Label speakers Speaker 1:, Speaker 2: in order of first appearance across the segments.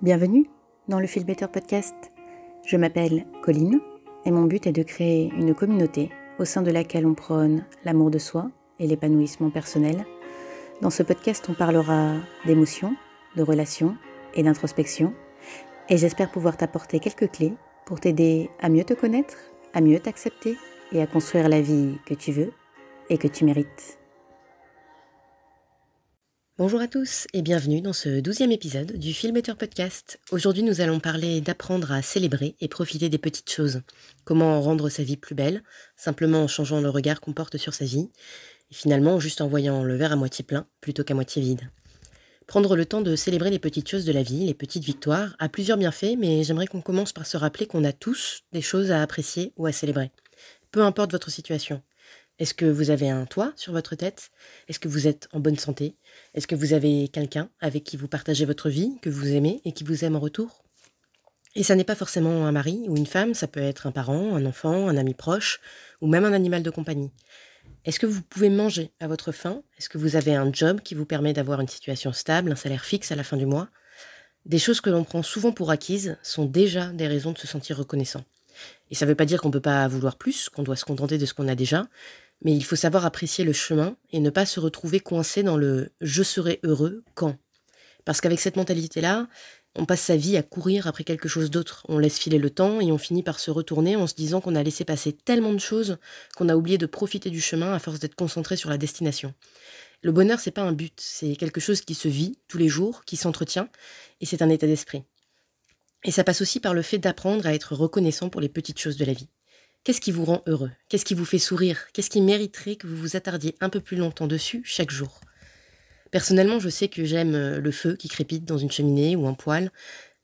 Speaker 1: Bienvenue dans le Feel Better Podcast. Je m'appelle Colline et mon but est de créer une communauté au sein de laquelle on prône l'amour de soi et l'épanouissement personnel. Dans ce podcast, on parlera d'émotions, de relations et d'introspection et j'espère pouvoir t'apporter quelques clés pour t'aider à mieux te connaître, à mieux t'accepter et à construire la vie que tu veux et que tu mérites.
Speaker 2: Bonjour à tous et bienvenue dans ce douzième épisode du Filmeter Podcast. Aujourd'hui nous allons parler d'apprendre à célébrer et profiter des petites choses. Comment rendre sa vie plus belle, simplement en changeant le regard qu'on porte sur sa vie, et finalement juste en voyant le verre à moitié plein plutôt qu'à moitié vide. Prendre le temps de célébrer les petites choses de la vie, les petites victoires, a plusieurs bienfaits, mais j'aimerais qu'on commence par se rappeler qu'on a tous des choses à apprécier ou à célébrer. Peu importe votre situation. Est-ce que vous avez un toit sur votre tête? Est-ce que vous êtes en bonne santé? Est-ce que vous avez quelqu'un avec qui vous partagez votre vie, que vous aimez et qui vous aime en retour? Et ça n'est pas forcément un mari ou une femme, ça peut être un parent, un enfant, un ami proche ou même un animal de compagnie. Est-ce que vous pouvez manger à votre faim? Est-ce que vous avez un job qui vous permet d'avoir une situation stable, un salaire fixe à la fin du mois? Des choses que l'on prend souvent pour acquises sont déjà des raisons de se sentir reconnaissant. Et ça ne veut pas dire qu'on ne peut pas vouloir plus, qu'on doit se contenter de ce qu'on a déjà, mais il faut savoir apprécier le chemin et ne pas se retrouver coincé dans le je serai heureux quand. Parce qu'avec cette mentalité-là, on passe sa vie à courir après quelque chose d'autre. On laisse filer le temps et on finit par se retourner en se disant qu'on a laissé passer tellement de choses qu'on a oublié de profiter du chemin à force d'être concentré sur la destination. Le bonheur, c'est pas un but, c'est quelque chose qui se vit tous les jours, qui s'entretient, et c'est un état d'esprit. Et ça passe aussi par le fait d'apprendre à être reconnaissant pour les petites choses de la vie. Qu'est-ce qui vous rend heureux? Qu'est-ce qui vous fait sourire? Qu'est-ce qui mériterait que vous vous attardiez un peu plus longtemps dessus chaque jour? Personnellement, je sais que j'aime euh, le feu qui crépite dans une cheminée ou un poêle,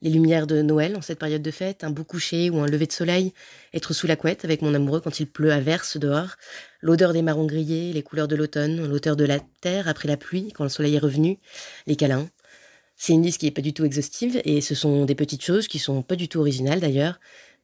Speaker 2: les lumières de Noël en cette période de fête, un beau coucher ou un lever de soleil, être sous la couette avec mon amoureux quand il pleut à verse dehors, l'odeur des marrons grillés, les couleurs de l'automne, l'odeur de la terre après la pluie quand le soleil est revenu, les câlins. C'est une liste qui n'est pas du tout exhaustive et ce sont des petites choses qui sont pas du tout originales d'ailleurs,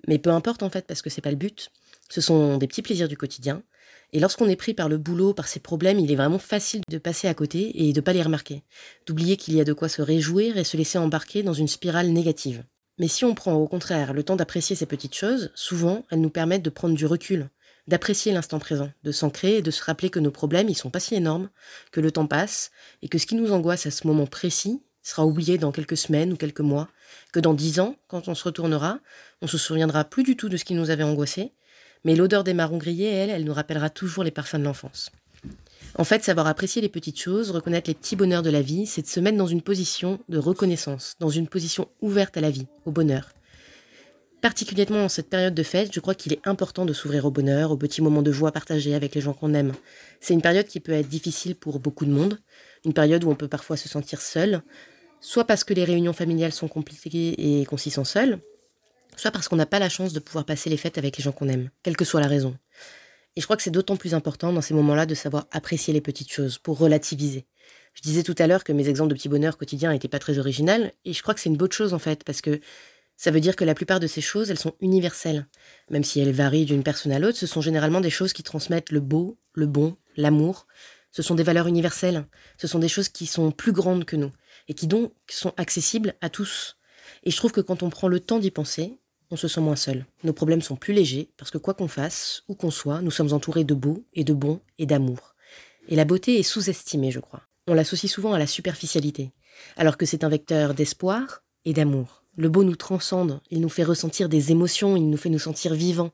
Speaker 2: mais peu importe en fait parce que c'est pas le but. Ce sont des petits plaisirs du quotidien. Et lorsqu'on est pris par le boulot, par ses problèmes, il est vraiment facile de passer à côté et de pas les remarquer. D'oublier qu'il y a de quoi se réjouir et se laisser embarquer dans une spirale négative. Mais si on prend au contraire le temps d'apprécier ces petites choses, souvent elles nous permettent de prendre du recul, d'apprécier l'instant présent, de s'ancrer et de se rappeler que nos problèmes ils sont pas si énormes, que le temps passe et que ce qui nous angoisse à ce moment précis sera oublié dans quelques semaines ou quelques mois, que dans dix ans, quand on se retournera, on se souviendra plus du tout de ce qui nous avait angoissé mais l'odeur des marrons grillés, elle, elle nous rappellera toujours les parfums de l'enfance. En fait, savoir apprécier les petites choses, reconnaître les petits bonheurs de la vie, c'est de se mettre dans une position de reconnaissance, dans une position ouverte à la vie, au bonheur. Particulièrement en cette période de fête, je crois qu'il est important de s'ouvrir au bonheur, aux petits moments de joie partagés avec les gens qu'on aime. C'est une période qui peut être difficile pour beaucoup de monde, une période où on peut parfois se sentir seul, soit parce que les réunions familiales sont compliquées et qu'on s'y sent seul, soit parce qu'on n'a pas la chance de pouvoir passer les fêtes avec les gens qu'on aime, quelle que soit la raison. Et je crois que c'est d'autant plus important dans ces moments-là de savoir apprécier les petites choses pour relativiser. Je disais tout à l'heure que mes exemples de petits bonheurs quotidiens n'étaient pas très originaux, et je crois que c'est une bonne chose en fait, parce que ça veut dire que la plupart de ces choses, elles sont universelles. Même si elles varient d'une personne à l'autre, ce sont généralement des choses qui transmettent le beau, le bon, l'amour. Ce sont des valeurs universelles. Ce sont des choses qui sont plus grandes que nous, et qui donc sont accessibles à tous. Et je trouve que quand on prend le temps d'y penser, on se sent moins seul. Nos problèmes sont plus légers parce que quoi qu'on fasse, où qu'on soit, nous sommes entourés de beau et de bon et d'amour. Et la beauté est sous-estimée, je crois. On l'associe souvent à la superficialité, alors que c'est un vecteur d'espoir et d'amour. Le beau nous transcende, il nous fait ressentir des émotions, il nous fait nous sentir vivants.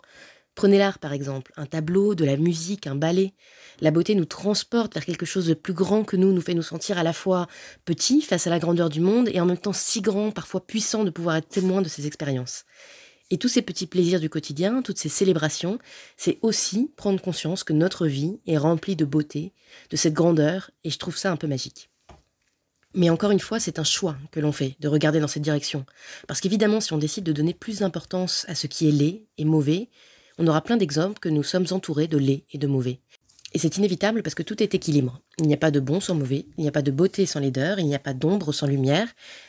Speaker 2: Prenez l'art par exemple, un tableau, de la musique, un ballet. La beauté nous transporte vers quelque chose de plus grand que nous, nous fait nous sentir à la fois petits face à la grandeur du monde et en même temps si grands, parfois puissants de pouvoir être témoins de ces expériences. Et tous ces petits plaisirs du quotidien, toutes ces célébrations, c'est aussi prendre conscience que notre vie est remplie de beauté, de cette grandeur, et je trouve ça un peu magique. Mais encore une fois, c'est un choix que l'on fait de regarder dans cette direction. Parce qu'évidemment, si on décide de donner plus d'importance à ce qui est laid et mauvais, on aura plein d'exemples que nous sommes entourés de laid et de mauvais. Et c'est inévitable parce que tout est équilibre. Il n'y a pas de bon sans mauvais, il n'y a pas de beauté sans laideur, il n'y a pas d'ombre sans lumière.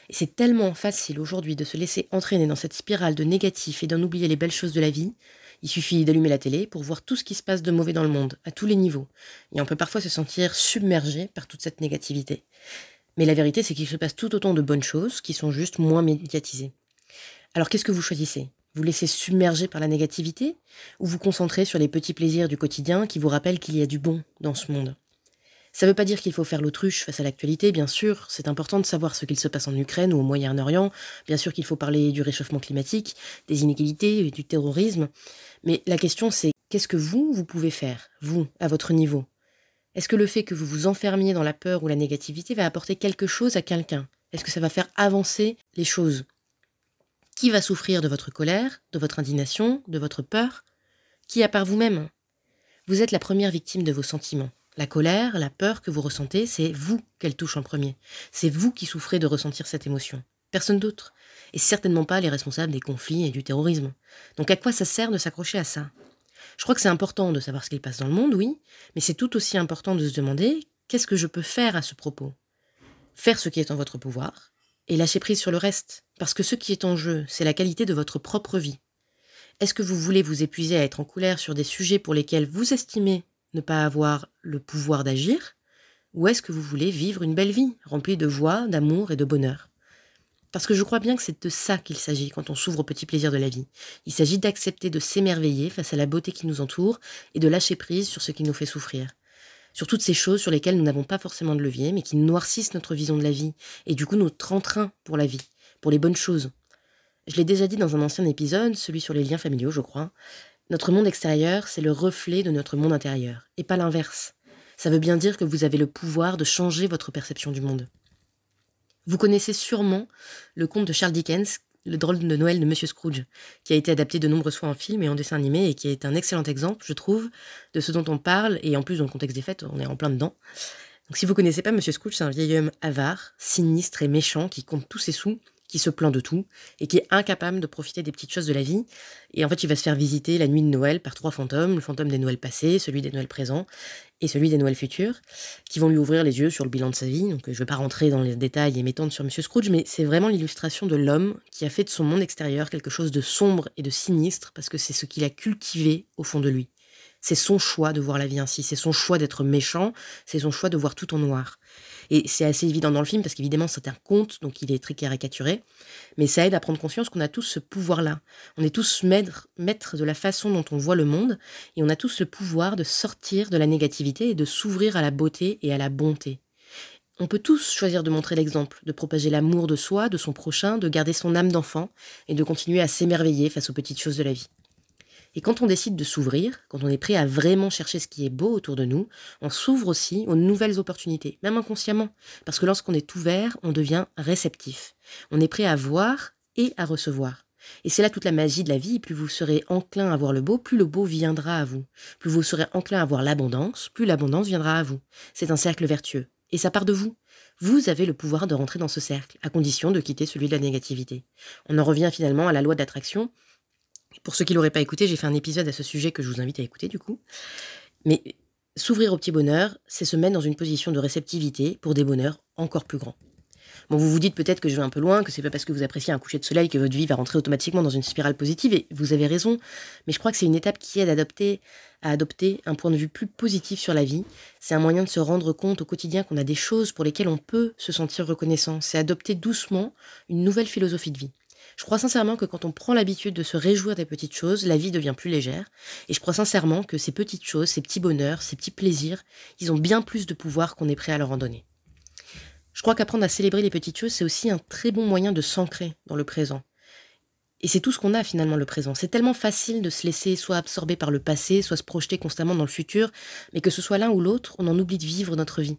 Speaker 2: Et c'est tellement facile aujourd'hui de se laisser entraîner dans cette spirale de négatif et d'en oublier les belles choses de la vie. Il suffit d'allumer la télé pour voir tout ce qui se passe de mauvais dans le monde, à tous les niveaux. Et on peut parfois se sentir submergé par toute cette négativité. Mais la vérité, c'est qu'il se passe tout autant de bonnes choses qui sont juste moins médiatisées. Alors qu'est-ce que vous choisissez? Vous laissez submerger par la négativité ou vous concentrez sur les petits plaisirs du quotidien qui vous rappellent qu'il y a du bon dans ce monde? Ça ne veut pas dire qu'il faut faire l'autruche face à l'actualité, bien sûr. C'est important de savoir ce qu'il se passe en Ukraine ou au Moyen-Orient. Bien sûr qu'il faut parler du réchauffement climatique, des inégalités et du terrorisme. Mais la question, c'est qu'est-ce que vous, vous pouvez faire, vous, à votre niveau? Est-ce que le fait que vous vous enfermiez dans la peur ou la négativité va apporter quelque chose à quelqu'un? Est-ce que ça va faire avancer les choses? Qui va souffrir de votre colère, de votre indignation, de votre peur? Qui à part vous-même? Vous êtes la première victime de vos sentiments. La colère, la peur que vous ressentez, c'est vous qu'elle touche en premier. C'est vous qui souffrez de ressentir cette émotion. Personne d'autre. Et certainement pas les responsables des conflits et du terrorisme. Donc à quoi ça sert de s'accrocher à ça? Je crois que c'est important de savoir ce qu'il passe dans le monde, oui, mais c'est tout aussi important de se demander qu'est-ce que je peux faire à ce propos? Faire ce qui est en votre pouvoir et lâcher prise sur le reste, parce que ce qui est en jeu, c'est la qualité de votre propre vie. Est-ce que vous voulez vous épuiser à être en colère sur des sujets pour lesquels vous estimez ne pas avoir le pouvoir d'agir? Ou est-ce que vous voulez vivre une belle vie, remplie de joie, d'amour et de bonheur? Parce que je crois bien que c'est de ça qu'il s'agit quand on s'ouvre aux petits plaisirs de la vie. Il s'agit d'accepter de s'émerveiller face à la beauté qui nous entoure et de lâcher prise sur ce qui nous fait souffrir. Sur toutes ces choses sur lesquelles nous n'avons pas forcément de levier, mais qui noircissent notre vision de la vie, et du coup notre entrain pour la vie, pour les bonnes choses. Je l'ai déjà dit dans un ancien épisode, celui sur les liens familiaux, je crois, notre monde extérieur, c'est le reflet de notre monde intérieur, et pas l'inverse. Ça veut bien dire que vous avez le pouvoir de changer votre perception du monde. Vous connaissez sûrement le conte de Charles Dickens, Le drôle de Noël de Monsieur Scrooge, qui a été adapté de nombreuses fois en film et en dessin animé, et qui est un excellent exemple, je trouve, de ce dont on parle, et en plus dans le contexte des fêtes, on est en plein dedans. Donc si vous connaissez pas Monsieur Scrooge, c'est un vieil homme avare, sinistre et méchant, qui compte tous ses sous qui se plaint de tout et qui est incapable de profiter des petites choses de la vie. Et en fait, il va se faire visiter la nuit de Noël par trois fantômes, le fantôme des Noëls passés, celui des Noëls présents et celui des Noëls futurs, qui vont lui ouvrir les yeux sur le bilan de sa vie. Donc je ne vais pas rentrer dans les détails et m'étendre sur Monsieur Scrooge, mais c'est vraiment l'illustration de l'homme qui a fait de son monde extérieur quelque chose de sombre et de sinistre, parce que c'est ce qu'il a cultivé au fond de lui. C'est son choix de voir la vie ainsi, c'est son choix d'être méchant, c'est son choix de voir tout en noir. Et c'est assez évident dans le film parce qu'évidemment c'est un conte, donc il est très caricaturé, mais ça aide à prendre conscience qu'on a tous ce pouvoir-là. On est tous maîtres, de la façon dont on voit le monde et on a tous le pouvoir de sortir de la négativité et de s'ouvrir à la beauté et à la bonté. On peut tous choisir de montrer l'exemple, de propager l'amour de soi, de son prochain, de garder son âme d'enfant et de continuer à s'émerveiller face aux petites choses de la vie. Et quand on décide de s'ouvrir, quand on est prêt à vraiment chercher ce qui est beau autour de nous, on s'ouvre aussi aux nouvelles opportunités, même inconsciemment. Parce que lorsqu'on est ouvert, on devient réceptif. On est prêt à voir et à recevoir. Et c'est là toute la magie de la vie. Plus vous serez enclin à voir le beau, plus le beau viendra à vous. Plus vous serez enclin à voir l'abondance, plus l'abondance viendra à vous. C'est un cercle vertueux. Et ça part de vous. Vous avez le pouvoir de rentrer dans ce cercle, à condition de quitter celui de la négativité. On en revient finalement à la loi d'attraction pour ceux qui l'auraient pas écouté, j'ai fait un épisode à ce sujet que je vous invite à écouter du coup. Mais s'ouvrir au petit bonheur, c'est se mettre dans une position de réceptivité pour des bonheurs encore plus grands. Bon, vous vous dites peut-être que je vais un peu loin, que c'est pas parce que vous appréciez un coucher de soleil que votre vie va rentrer automatiquement dans une spirale positive, et vous avez raison, mais je crois que c'est une étape qui aide à adopter, à adopter un point de vue plus positif sur la vie. C'est un moyen de se rendre compte au quotidien qu'on a des choses pour lesquelles on peut se sentir reconnaissant. C'est adopter doucement une nouvelle philosophie de vie. Je crois sincèrement que quand on prend l'habitude de se réjouir des petites choses, la vie devient plus légère. Et je crois sincèrement que ces petites choses, ces petits bonheurs, ces petits plaisirs, ils ont bien plus de pouvoir qu'on est prêt à leur en donner. Je crois qu'apprendre à célébrer les petites choses, c'est aussi un très bon moyen de s'ancrer dans le présent. Et c'est tout ce qu'on a finalement le présent. C'est tellement facile de se laisser soit absorber par le passé, soit se projeter constamment dans le futur, mais que ce soit l'un ou l'autre, on en oublie de vivre notre vie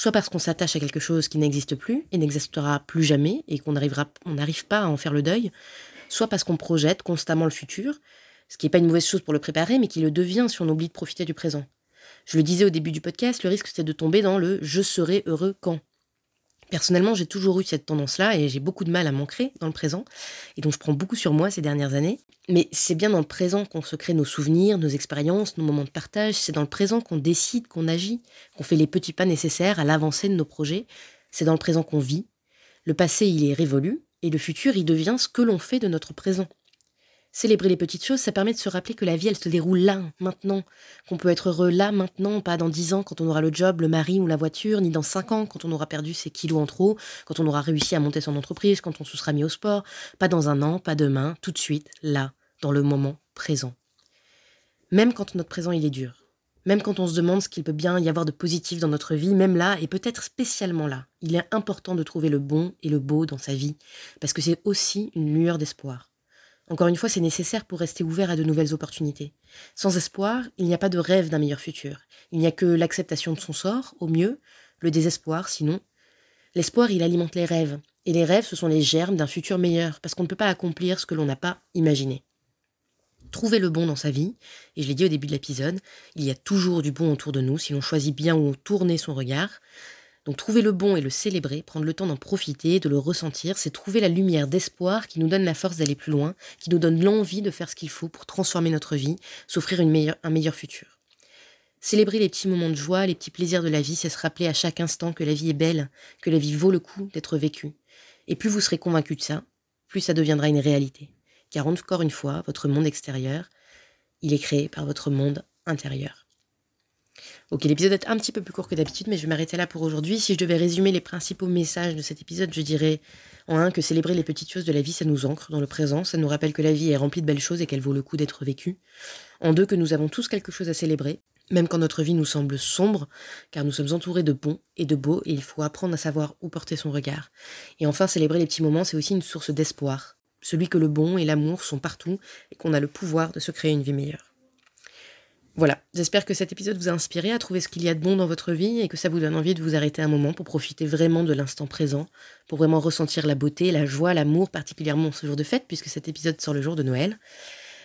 Speaker 2: soit parce qu'on s'attache à quelque chose qui n'existe plus et n'existera plus jamais et qu'on n'arrive pas à en faire le deuil, soit parce qu'on projette constamment le futur, ce qui n'est pas une mauvaise chose pour le préparer, mais qui le devient si on oublie de profiter du présent. Je le disais au début du podcast, le risque c'est de tomber dans le je serai heureux quand. Personnellement, j'ai toujours eu cette tendance-là et j'ai beaucoup de mal à m'ancrer dans le présent. Et donc, je prends beaucoup sur moi ces dernières années. Mais c'est bien dans le présent qu'on se crée nos souvenirs, nos expériences, nos moments de partage. C'est dans le présent qu'on décide, qu'on agit, qu'on fait les petits pas nécessaires à l'avancée de nos projets. C'est dans le présent qu'on vit. Le passé, il est révolu et le futur, il devient ce que l'on fait de notre présent. Célébrer les petites choses, ça permet de se rappeler que la vie, elle se déroule là, maintenant. Qu'on peut être heureux là, maintenant, pas dans dix ans quand on aura le job, le mari ou la voiture, ni dans cinq ans quand on aura perdu ses kilos en trop, quand on aura réussi à monter son entreprise, quand on se sera mis au sport. Pas dans un an, pas demain, tout de suite, là, dans le moment présent. Même quand notre présent, il est dur. Même quand on se demande ce qu'il peut bien y avoir de positif dans notre vie, même là, et peut-être spécialement là, il est important de trouver le bon et le beau dans sa vie, parce que c'est aussi une lueur d'espoir. Encore une fois, c'est nécessaire pour rester ouvert à de nouvelles opportunités. Sans espoir, il n'y a pas de rêve d'un meilleur futur. Il n'y a que l'acceptation de son sort, au mieux, le désespoir, sinon. L'espoir, il alimente les rêves. Et les rêves, ce sont les germes d'un futur meilleur, parce qu'on ne peut pas accomplir ce que l'on n'a pas imaginé. Trouver le bon dans sa vie, et je l'ai dit au début de l'épisode, il y a toujours du bon autour de nous si l'on choisit bien où tourner son regard. Donc trouver le bon et le célébrer, prendre le temps d'en profiter, de le ressentir, c'est trouver la lumière d'espoir qui nous donne la force d'aller plus loin, qui nous donne l'envie de faire ce qu'il faut pour transformer notre vie, s'offrir un meilleur futur. Célébrer les petits moments de joie, les petits plaisirs de la vie, c'est se rappeler à chaque instant que la vie est belle, que la vie vaut le coup d'être vécue. Et plus vous serez convaincu de ça, plus ça deviendra une réalité. Car encore une fois, votre monde extérieur, il est créé par votre monde intérieur. Ok, l'épisode est un petit peu plus court que d'habitude, mais je vais m'arrêter là pour aujourd'hui. Si je devais résumer les principaux messages de cet épisode, je dirais en un que célébrer les petites choses de la vie, ça nous ancre dans le présent, ça nous rappelle que la vie est remplie de belles choses et qu'elle vaut le coup d'être vécue. En deux, que nous avons tous quelque chose à célébrer, même quand notre vie nous semble sombre, car nous sommes entourés de bons et de beaux, et il faut apprendre à savoir où porter son regard. Et enfin, célébrer les petits moments, c'est aussi une source d'espoir, celui que le bon et l'amour sont partout, et qu'on a le pouvoir de se créer une vie meilleure. Voilà, j'espère que cet épisode vous a inspiré à trouver ce qu'il y a de bon dans votre vie et que ça vous donne envie de vous arrêter un moment pour profiter vraiment de l'instant présent, pour vraiment ressentir la beauté, la joie, l'amour, particulièrement ce jour de fête, puisque cet épisode sort le jour de Noël.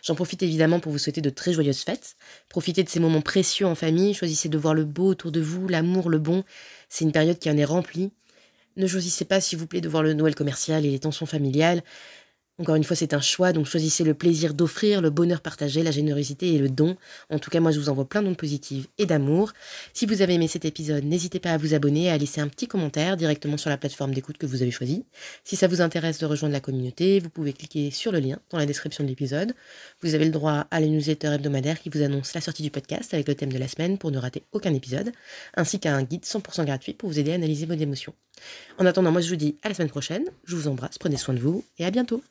Speaker 2: J'en profite évidemment pour vous souhaiter de très joyeuses fêtes. Profitez de ces moments précieux en famille, choisissez de voir le beau autour de vous, l'amour, le bon. C'est une période qui en est remplie. Ne choisissez pas, s'il vous plaît, de voir le Noël commercial et les tensions familiales. Encore une fois, c'est un choix, donc choisissez le plaisir d'offrir, le bonheur partagé, la générosité et le don. En tout cas, moi, je vous envoie plein d'ondes positives et d'amour. Si vous avez aimé cet épisode, n'hésitez pas à vous abonner et à laisser un petit commentaire directement sur la plateforme d'écoute que vous avez choisie. Si ça vous intéresse de rejoindre la communauté, vous pouvez cliquer sur le lien dans la description de l'épisode. Vous avez le droit à la newsletter hebdomadaire qui vous annonce la sortie du podcast avec le thème de la semaine pour ne rater aucun épisode, ainsi qu'à un guide 100% gratuit pour vous aider à analyser vos émotions. En attendant, moi, je vous dis à la semaine prochaine. Je vous embrasse, prenez soin de vous et à bientôt.